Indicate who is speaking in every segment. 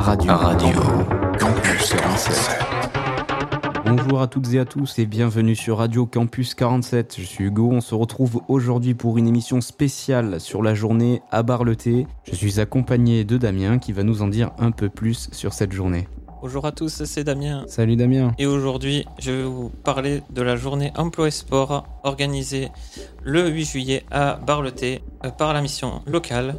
Speaker 1: Radio. Radio. Campus 47. Bonjour à toutes et à tous et bienvenue sur Radio Campus 47. Je suis Hugo, on se retrouve aujourd'hui pour une émission spéciale sur la journée à Bar-le-Thé. Je suis accompagné de Damien qui va nous en dire un peu plus sur cette journée.
Speaker 2: Bonjour à tous, c'est Damien.
Speaker 1: Salut Damien.
Speaker 2: Et aujourd'hui, je vais vous parler de la journée emploi et sport organisée le 8 juillet à Bar-le-Thé euh, par la mission locale.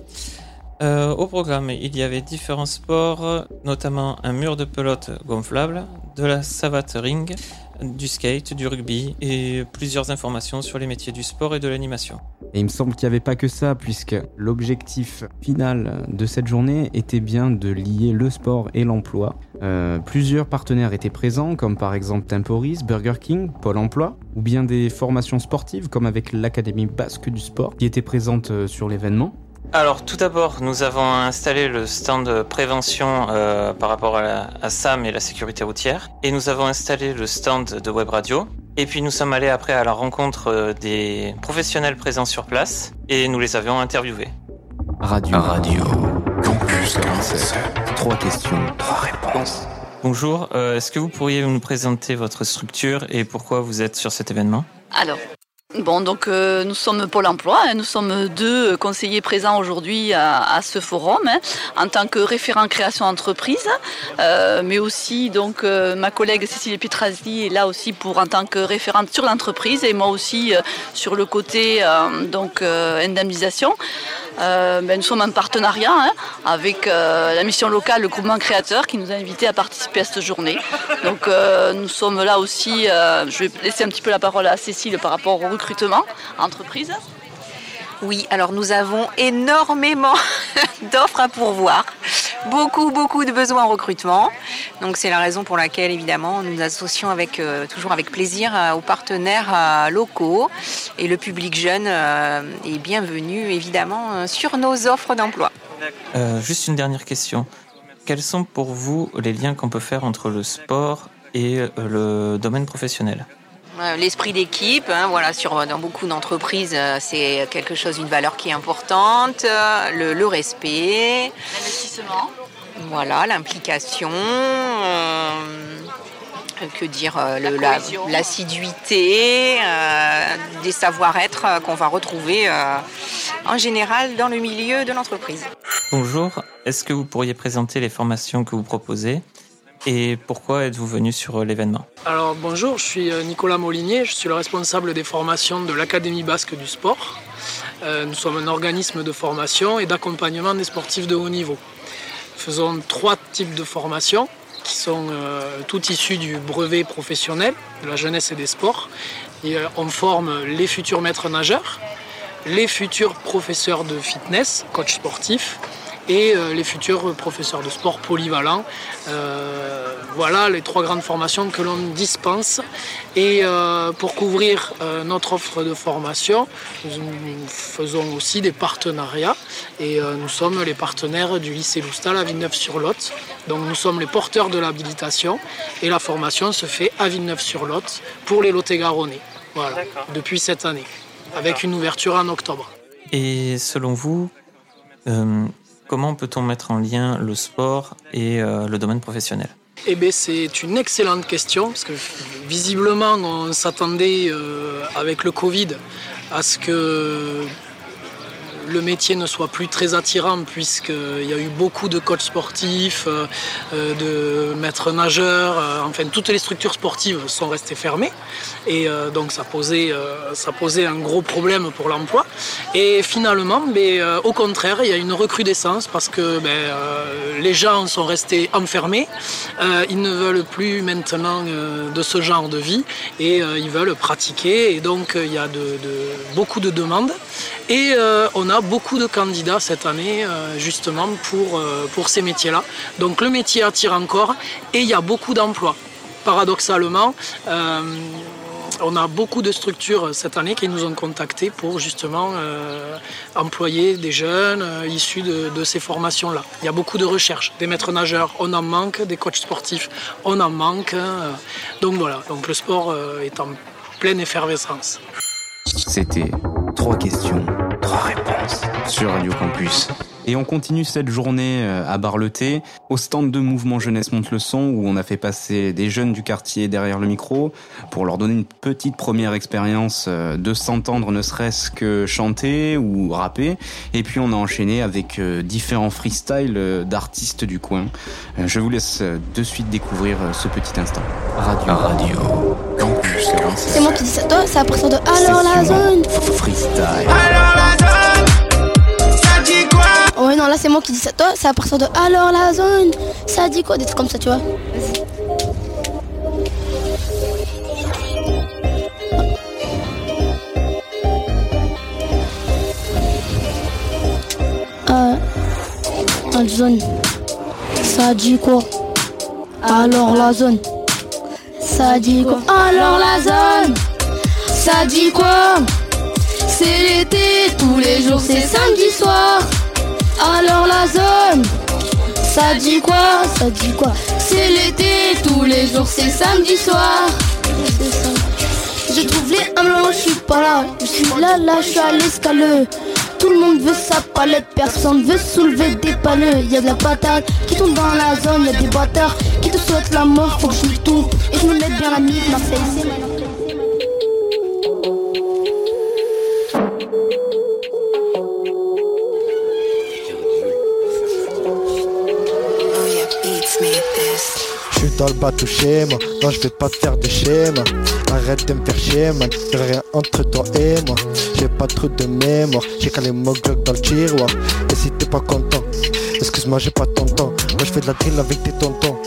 Speaker 2: Euh, au programme, il y avait différents sports, notamment un mur de pelote gonflable, de la savate ring, du skate, du rugby et plusieurs informations sur les métiers du sport et de l'animation.
Speaker 1: Et il me semble qu'il n'y avait pas que ça, puisque l'objectif final de cette journée était bien de lier le sport et l'emploi. Euh, plusieurs partenaires étaient présents, comme par exemple Temporis, Burger King, Pôle Emploi, ou bien des formations sportives, comme avec l'Académie Basque du Sport, qui était présente euh, sur l'événement.
Speaker 2: Alors tout d'abord, nous avons installé le stand de prévention euh, par rapport à, à, SAM et la sécurité routière. Et nous avons installé le stand de web radio. Et puis nous sommes allés après à la rencontre euh, des professionnels présents sur place et nous les avions interviewés.
Speaker 1: Radio. Radio. Campus 47. Trois questions, trois réponses.
Speaker 2: Bonjour, euh, est-ce que vous pourriez nous présenter votre structure et pourquoi vous êtes sur cet événement?
Speaker 3: Alors, Bon, donc euh, nous sommes Pôle emploi, hein, nous sommes deux conseillers présents aujourd'hui à, ce forum hein, en tant que référent création d'entreprise, euh, mais aussi donc euh, ma collègue Cécile Pietrasi est là aussi pour en tant que référente sur l'entreprise et moi aussi sur le côté donc indemnisation. Ben, nous sommes en partenariat hein, avec la mission locale, le groupement créateur qui nous a invités à participer à cette journée. Donc nous sommes là aussi, je vais laisser un petit peu la parole à Cécile par rapport au recrutement entreprise
Speaker 4: Oui, alors nous avons énormément d'offres à pourvoir, beaucoup, beaucoup de besoins en recrutement. Donc c'est la raison pour laquelle évidemment nous nous associons avec, euh, toujours avec plaisir euh, aux partenaires euh, locaux et le public jeune euh, est bienvenu évidemment sur nos offres d'emploi.
Speaker 2: juste une dernière question. Quels sont pour vous les liens qu'on peut faire entre le sport et le domaine professionnel?
Speaker 4: L'esprit d'équipe, hein, voilà, sur, dans beaucoup d'entreprises, c'est quelque chose, une valeur qui est importante. Le, le respect.
Speaker 3: L'investissement.
Speaker 4: Voilà, l'implication. Euh, que dire, euh, l'assiduité, la, euh, des savoir-être qu'on va retrouver en général dans le milieu de l'entreprise.
Speaker 2: Bonjour, est-ce que vous pourriez présenter les formations que vous proposez et pourquoi êtes-vous venu sur l'événement?
Speaker 5: Alors bonjour, je suis Nicolas Molinier, je suis le responsable des formations de l'Académie basque du sport. Euh, nous sommes un organisme de formation et d'accompagnement des sportifs de haut niveau. Nous faisons trois types de formations qui sont euh, toutes issues du brevet professionnel de la jeunesse et des sports. Et, euh, on forme les futurs maîtres nageurs, les futurs professeurs de fitness, coach sportif, et euh, les futurs professeurs de sport polyvalents. Voilà les trois grandes formations que l'on dispense. Et euh, pour couvrir euh, notre offre de formation, nous, nous, faisons aussi des partenariats. Et euh, nous sommes les partenaires du lycée Loustal à Villeneuve-sur-Lot. Donc nous sommes les porteurs de l'habilitation. Et la formation se fait à Villeneuve-sur-Lot pour les Lot-et-Garonnais. Voilà, depuis cette année, avec une ouverture en octobre.
Speaker 2: Et selon vous, euh, comment peut-on mettre en lien le sport et euh, le domaine professionnel?
Speaker 5: Eh bien, c'est une excellente question parce que visiblement, on s'attendait euh, avec le Covid à ce que le métier ne soit plus très attirant puisqu'il y a eu beaucoup de coachs sportifs, euh, de maîtres nageurs, euh, enfin toutes les structures sportives sont restées fermées. Et euh, donc ça posait, euh, ça posait un gros problème pour l'emploi. Et finalement, mais, euh, au contraire, il y a une recrudescence parce que ben, euh, les gens sont restés enfermés, ils ne veulent plus maintenant de ce genre de vie et ils veulent pratiquer. Et donc il y a de, beaucoup de demandes. Et on a beaucoup de candidats cette année euh, justement pour, euh, pour ces métiers-là. Donc le métier attire encore et il y a beaucoup d'emplois. Paradoxalement, euh, on a beaucoup de structures cette année qui nous ont contactés pour justement employer des jeunes issus de, ces formations-là. Il y a beaucoup de recherches, des maîtres nageurs, on en manque, des coachs sportifs, on en manque. Euh, donc voilà, donc le sport est en pleine effervescence.
Speaker 1: C'était trois questions, trois réponses sur Radio Campus Et on continue cette journée euh, à Bar-le-Thé, au stand de Mouvement Jeunesse Monte le Son, où on a fait passer des jeunes du quartier derrière le micro pour leur donner une petite première expérience euh, de s'entendre ne serait-ce que chanter ou rapper. Et puis on a enchaîné avec euh, différents freestyles d'artistes du coin. Je vous laisse de suite découvrir ce petit instant. Radio. Radio. Campus
Speaker 6: C'est moi qui dis ça, toi, c'est à partir de Alors la zone.
Speaker 1: Freestyle.
Speaker 6: Alors la zone. Ouais, non, là c'est moi qui dis ça. Toi, c'est à partir de alors la zone. Ça dit quoi Des trucs comme ça, tu vois? Vas-y. Euh, zone. Ça dit quoi? Alors la zone. Ça dit quoi Alors la zone. Ça dit quoi C'est l'été, tous les jours c'est samedi soir. Alors la zone, ça dit quoi Ça dit quoi C'est l'été, tous les jours c'est samedi soir. Je trouve les un je suis pas là. Je suis là, là, je suis à l'escalier. Tout le monde veut sa palette, personne veut soulever des palais. Y a de la patate qui tombe dans la zone, y a des bâtards qui te souhaitent la mort. Faut que je tout et je me mette bien la mise. Marseille, c'est
Speaker 7: le bateau schéma Non je vais pas te faire de schéma Arrête de me faire schéma rien entre toi et moi. J'ai pas trop de mémoire. J'ai calé mon glock dans le tiroir. Et si t'es pas content Excuse-moi j'ai pas ton temps. Moi je fais de la drill avec tes tontons.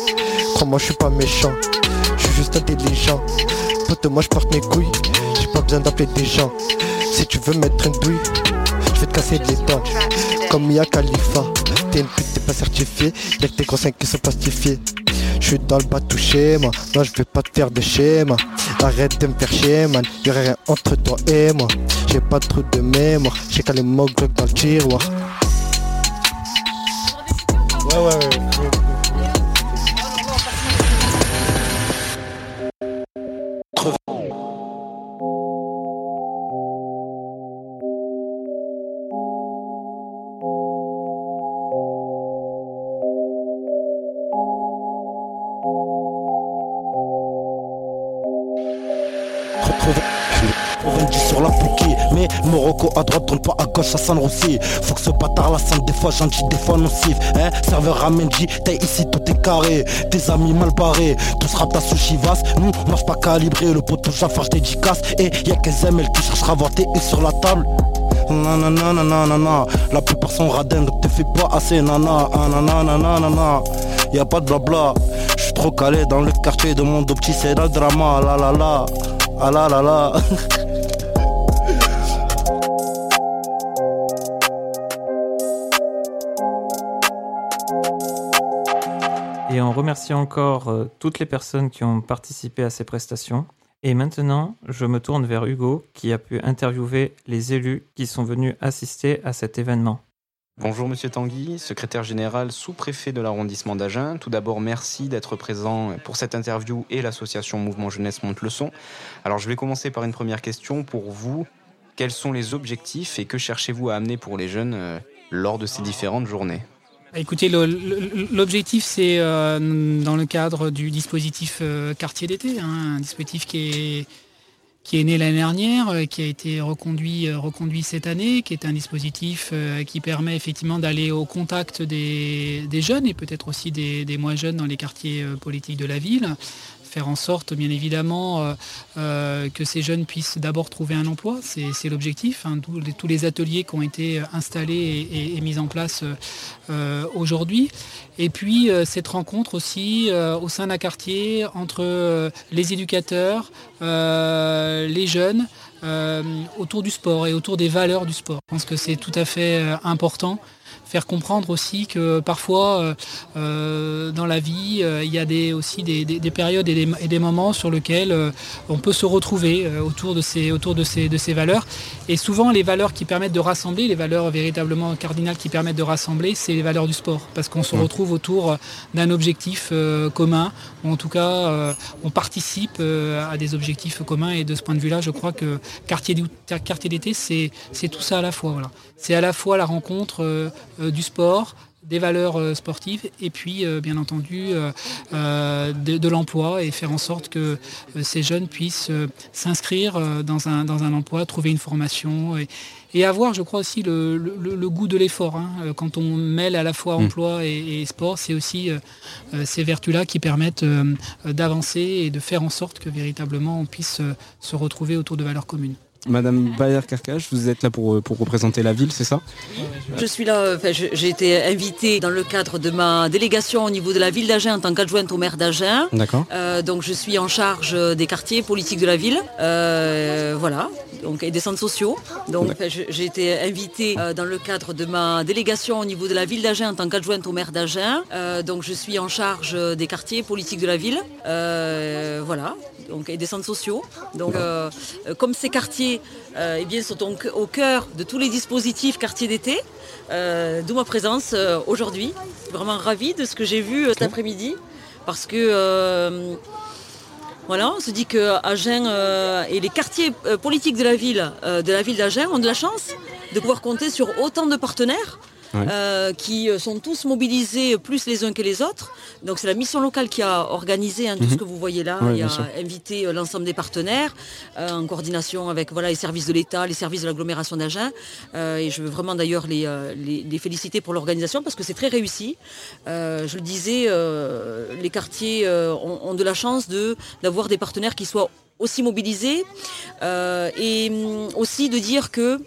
Speaker 7: Crois-moi je suis pas méchant. Je suis juste intelligent. Pote moi je porte mes couilles. J'ai pas besoin d'appeler des gens. Si tu veux mettre une douille Je vais te casser les dents. Comme Mia Khalifa. T'es une pute t'es pas certifié Y'a que tes gros qui sont plastifiés je suis dans le bas touché moi, non je vais pas te faire de schéma Arrête de me faire chier man, y'aurait rien entre toi et moi. J'ai pas trop de mémoire, j'ai calé mon glock dans le tiroir. Ouais ouais ouais Morocco à droite, tourne pas à gauche, ça sonne aussi. Faut que ce bâtard la sente des fois gentil, des fois nocif. Hein, serveur à t'es ici, tout est carré. Tes amis mal barrés, tous rapta sous Chivas. Nous, marche pas calibré, le poteau j'affarge dédicace. Et y'a que ML qui cherchera à voir tes sur la table. Nanana, nanana, la plupart sont radins, donc te fais pas assez nana. Nanana, y'a pas de blabla. J'suis trop calé dans le quartier de mon petit, c'est le drama. La la, ah la la la.
Speaker 2: remercie encore euh, toutes les personnes qui ont participé à ces prestations. Et maintenant, je me tourne vers Hugo qui a pu interviewer les élus qui sont venus assister à cet événement.
Speaker 1: Bonjour Monsieur Tanguy, secrétaire général sous-préfet de l'arrondissement d'Agen. Tout d'abord, merci d'être présent pour cette interview et l'association Mouvement Jeunesse Monte le Son. Alors je vais commencer par une première question. Pour vous, quels sont les objectifs et que cherchez-vous à amener pour les jeunes euh, lors de ces différentes journées?
Speaker 8: Écoutez, l'objectif, c'est euh, dans le cadre du dispositif euh, quartier d'été, hein, un dispositif qui est, qui est né l'année dernière, euh, qui a été reconduit, reconduit cette année, qui est un dispositif qui permet effectivement d'aller au contact des, jeunes et peut-être aussi des, des, moins jeunes dans les quartiers politiques de la ville, faire en sorte, bien évidemment, euh, euh, que ces jeunes puissent d'abord trouver un emploi. C'est l'objectif. Hein, tous les ateliers qui ont été installés et, mis en place euh, aujourd'hui. Et puis cette rencontre aussi au sein d'un quartier entre les éducateurs, les jeunes, autour du sport et autour des valeurs du sport. Je pense que c'est tout à fait important faire comprendre aussi que parfois euh, euh, dans la vie, euh, il y a des, aussi des, périodes et des, moments sur lesquels on peut se retrouver autour, de ces, autour de, ces, de ces valeurs. Et souvent, les valeurs qui permettent de rassembler, les valeurs véritablement cardinales qui permettent de rassembler, c'est les valeurs du sport. Parce qu'on se retrouve autour d'un objectif commun, ou en tout cas, on participe à des objectifs communs. Et de ce point de vue-là, je crois que quartier d'été, c'est tout ça à la fois. C'est à la fois la rencontre du sport, des valeurs euh, sportives et puis euh, bien entendu euh, de, l'emploi et faire en sorte que ces jeunes puissent s'inscrire dans un, dans un emploi, trouver une formation et, avoir, je crois aussi, le, goût de l'effort. Hein. Quand on mêle à la fois mmh. emploi et, sport, c'est aussi ces vertus-là qui permettent d'avancer et de faire en sorte que véritablement on puisse se retrouver autour de valeurs communes.
Speaker 1: Madame Bayer Carcache, vous êtes là pour, pour représenter la ville, c'est ça?
Speaker 9: Je suis là, j'ai été invitée dans le cadre de ma délégation au niveau de la ville d'Agen en tant qu'adjointe au maire d'Agen.
Speaker 1: D'accord.
Speaker 9: Euh, donc je suis en charge des quartiers politiques de la ville. Euh, voilà. Donc, et des centres sociaux. Donc j'ai été invitée euh, dans le cadre de ma délégation au niveau de la ville d'Agen en tant qu'adjointe au maire d'Agen. donc je suis en charge des quartiers politiques de la ville. voilà. Donc, et des centres sociaux. Donc comme ces quartiers euh, eh bien, sont donc au cœur de tous les dispositifs quartier d'été, euh, d'où ma présence euh, aujourd'hui. Vraiment ravie de ce que j'ai vu cet après-midi, parce que voilà, on se dit que Agen et les quartiers politiques de la ville, de la ville d'Agen, ont de la chance de pouvoir compter sur autant de partenaires euh, qui euh, sont tous mobilisés plus les uns que les autres. Donc c'est la mission locale qui a organisé hein, tout ce mhm. que vous voyez là, Il a invité euh, l'ensemble des partenaires en coordination avec voilà, les services de l'État, les services de l'agglomération d'Agen. et je veux vraiment d'ailleurs les, les, féliciter pour l'organisation parce que c'est très réussi. je le disais, les quartiers ont, ont, de la chance d'avoir des partenaires qui soient aussi mobilisés et hum, aussi de dire que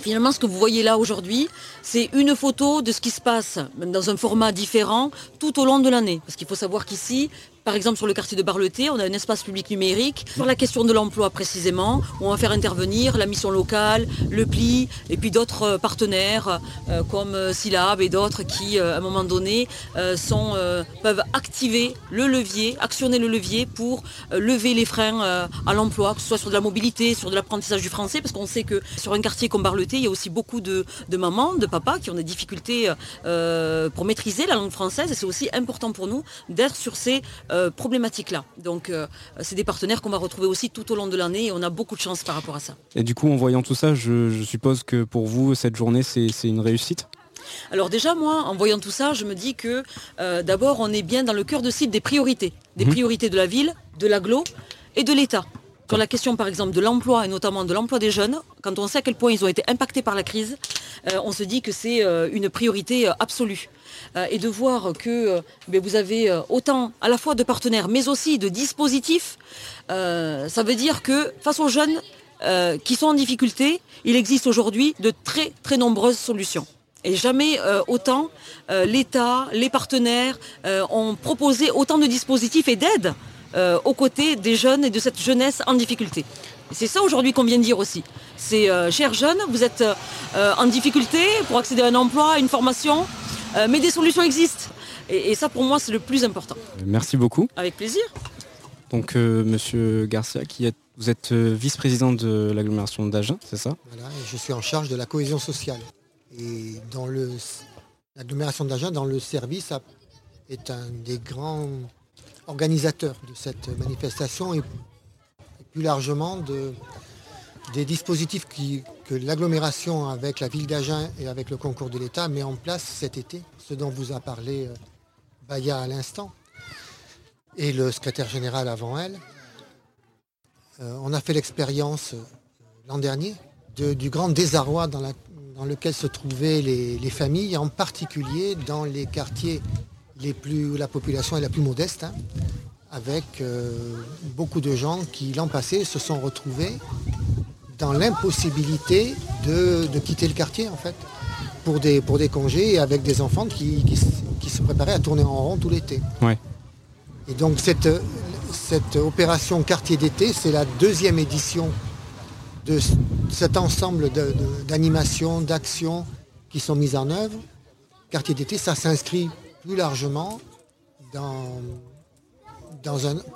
Speaker 9: Finalement, ce que vous voyez là aujourd'hui, c'est une photo de ce qui se passe, même dans un format différent, tout au long de l'année. Parce qu'il faut savoir qu'ici, par exemple, sur le quartier de Barleté, on a un espace public numérique sur la question de l'emploi précisément, on va faire intervenir la mission locale, le PLI, et puis d'autres euh, partenaires euh, comme euh, Silab et d'autres qui, à un moment donné, peuvent activer le levier, actionner le levier pour lever les freins à l'emploi, que ce soit sur de la mobilité, sur de l'apprentissage du français, parce qu'on sait que sur un quartier comme Barleté, il y a aussi beaucoup de mamans, de papas qui ont des difficultés pour maîtriser la langue française, et c'est aussi important pour nous d'être sur ces euh, problématiques-là. Donc euh, c'est des partenaires qu'on va retrouver aussi tout au long de l'année et on a beaucoup de chance par rapport à ça.
Speaker 1: Et du coup, en voyant tout ça, je, suppose que pour vous, cette journée, c'est une réussite?
Speaker 9: Alors déjà, moi, en voyant tout ça, je me dis que euh, d'abord, on est bien dans le cœur de cible des priorités. Des mhm. priorités de la ville, de l'aglo et de l'État. Sur la question, par exemple, de l'emploi et notamment de l'emploi des jeunes, quand on sait à quel point ils ont été impactés par la crise, on se dit que c'est une priorité absolue. Euh, et de voir que euh, ben, vous avez euh, autant à la fois de partenaires mais aussi de dispositifs, ça veut dire que face aux jeunes qui sont en difficulté, il existe aujourd'hui de très très nombreuses solutions. Et jamais autant l'État, les partenaires ont proposé autant de dispositifs et d'aides aux côtés des jeunes et de cette jeunesse en difficulté. C'est ça aujourd'hui qu'on vient de dire aussi. C'est, chers jeunes, vous êtes en difficulté pour accéder à un emploi, à une formation, euh, mais des solutions existent. Et, ça, pour moi, c'est le plus important.
Speaker 1: Merci beaucoup.
Speaker 9: Avec plaisir.
Speaker 1: Donc, euh, Monsieur Garcia, qui vous êtes euh, vice-président de l'agglomération d'Agen, c'est ça?
Speaker 10: Voilà, je suis en charge de la cohésion sociale. Et dans l'agglomération d'Agen, dans le service, est un des grands organisateurs de cette manifestation et plus largement de, des dispositifs que l'agglomération avec la ville d'Agen et avec le concours de l'État met en place cet été, ce dont vous a parlé euh, Baya à l'instant, et le secrétaire général avant elle. Euh, on a fait l'expérience euh, l'an dernier du grand désarroi dans, lequel se trouvaient les, familles, en particulier dans les quartiers les plus, la population est la plus modeste, hein, avec beaucoup de gens qui l'an passé se sont retrouvés dans l'impossibilité de, quitter le quartier en fait pour des, pour des congés avec des enfants qui, se préparaient à tourner en rond tout l'été. Et donc cette, cette opération quartier d'été, c'est la deuxième édition de cet ensemble d'animations, d'actions qui sont mises en œuvre. Quartier d'été, ça s'inscrit plus largement dans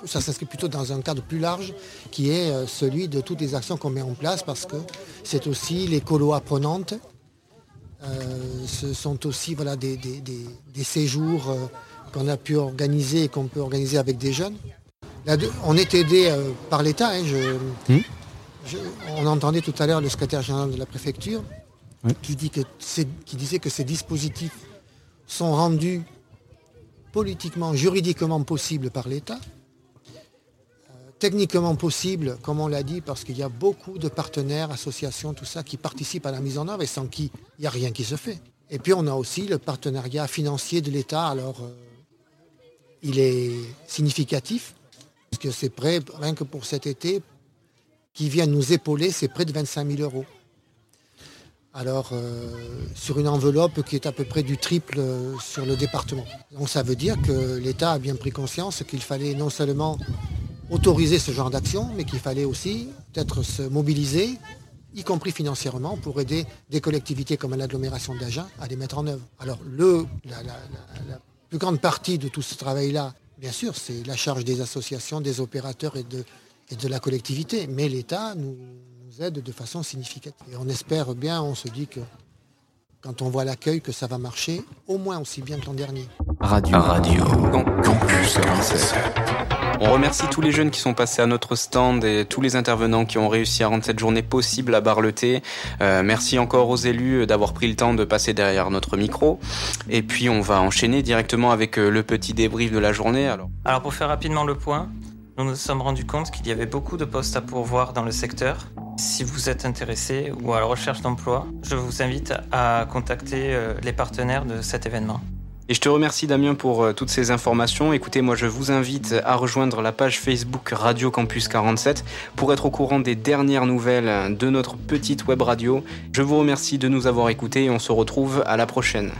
Speaker 10: ça s'inscrit plutôt dans un cadre plus large qui est euh, celui de toutes les actions qu'on met en place parce que c'est aussi les colos apprenantes. Euh, ce sont aussi voilà, des, séjours euh, qu'on a pu organiser et qu'on peut organiser avec des jeunes. on est aidé par l'État. Hein, hmm. on entendait tout à l'heure le secrétaire général de la préfecture qui, dit que qui disait que ces dispositifs sont rendus politiquement, juridiquement possibles par l'État, euh, techniquement possibles, comme on l'a dit, parce qu'il y a beaucoup de partenaires, associations, tout ça, qui participent à la mise en œuvre et sans qui il n'y a rien qui se fait. Et puis on a aussi le partenariat financier de l'État. Alors, euh, il est significatif, parce que c'est prêt, rien que pour cet été, qui vient nous épauler, c'est près de 25 000 euros. Alors, euh, sur une enveloppe qui est à peu près du triple euh, sur le département. Donc ça veut dire que l'État a bien pris conscience qu'il fallait non seulement autoriser ce genre d'action, mais qu'il fallait aussi peut-être se mobiliser, y compris financièrement, pour aider des collectivités comme l'agglomération d'Agen à les mettre en œuvre. Alors, la, plus grande partie de tout ce travail-là, bien sûr, c'est la charge des associations, des opérateurs et de, et de la collectivité, mais l'État nous, aide de façon significative. Et on espère bien, on se dit que quand on voit l'accueil, que ça va marcher au moins aussi bien que l'an dernier.
Speaker 1: Radio. Radio. Campus On remercie tous les jeunes qui sont passés à notre stand et tous les intervenants qui ont réussi à rendre cette journée possible à Barleté. Euh, merci encore aux élus d'avoir pris le temps de passer derrière notre micro. Et puis on va enchaîner directement avec euh, le petit débrief de la journée. Alors,
Speaker 2: alors pour faire rapidement le point, nous nous sommes rendus compte qu'il y avait beaucoup de postes à pourvoir dans le secteur. Si vous êtes intéressé ou à la recherche d'emploi, je vous invite à contacter euh, les partenaires de cet événement.
Speaker 1: Et je te remercie Damien pour euh, toutes ces informations. Écoutez, moi je vous invite à rejoindre la page Facebook Radio Campus 47 pour être au courant des dernières nouvelles de notre petite web radio. Je vous remercie de nous avoir écoutés et on se retrouve à la prochaine.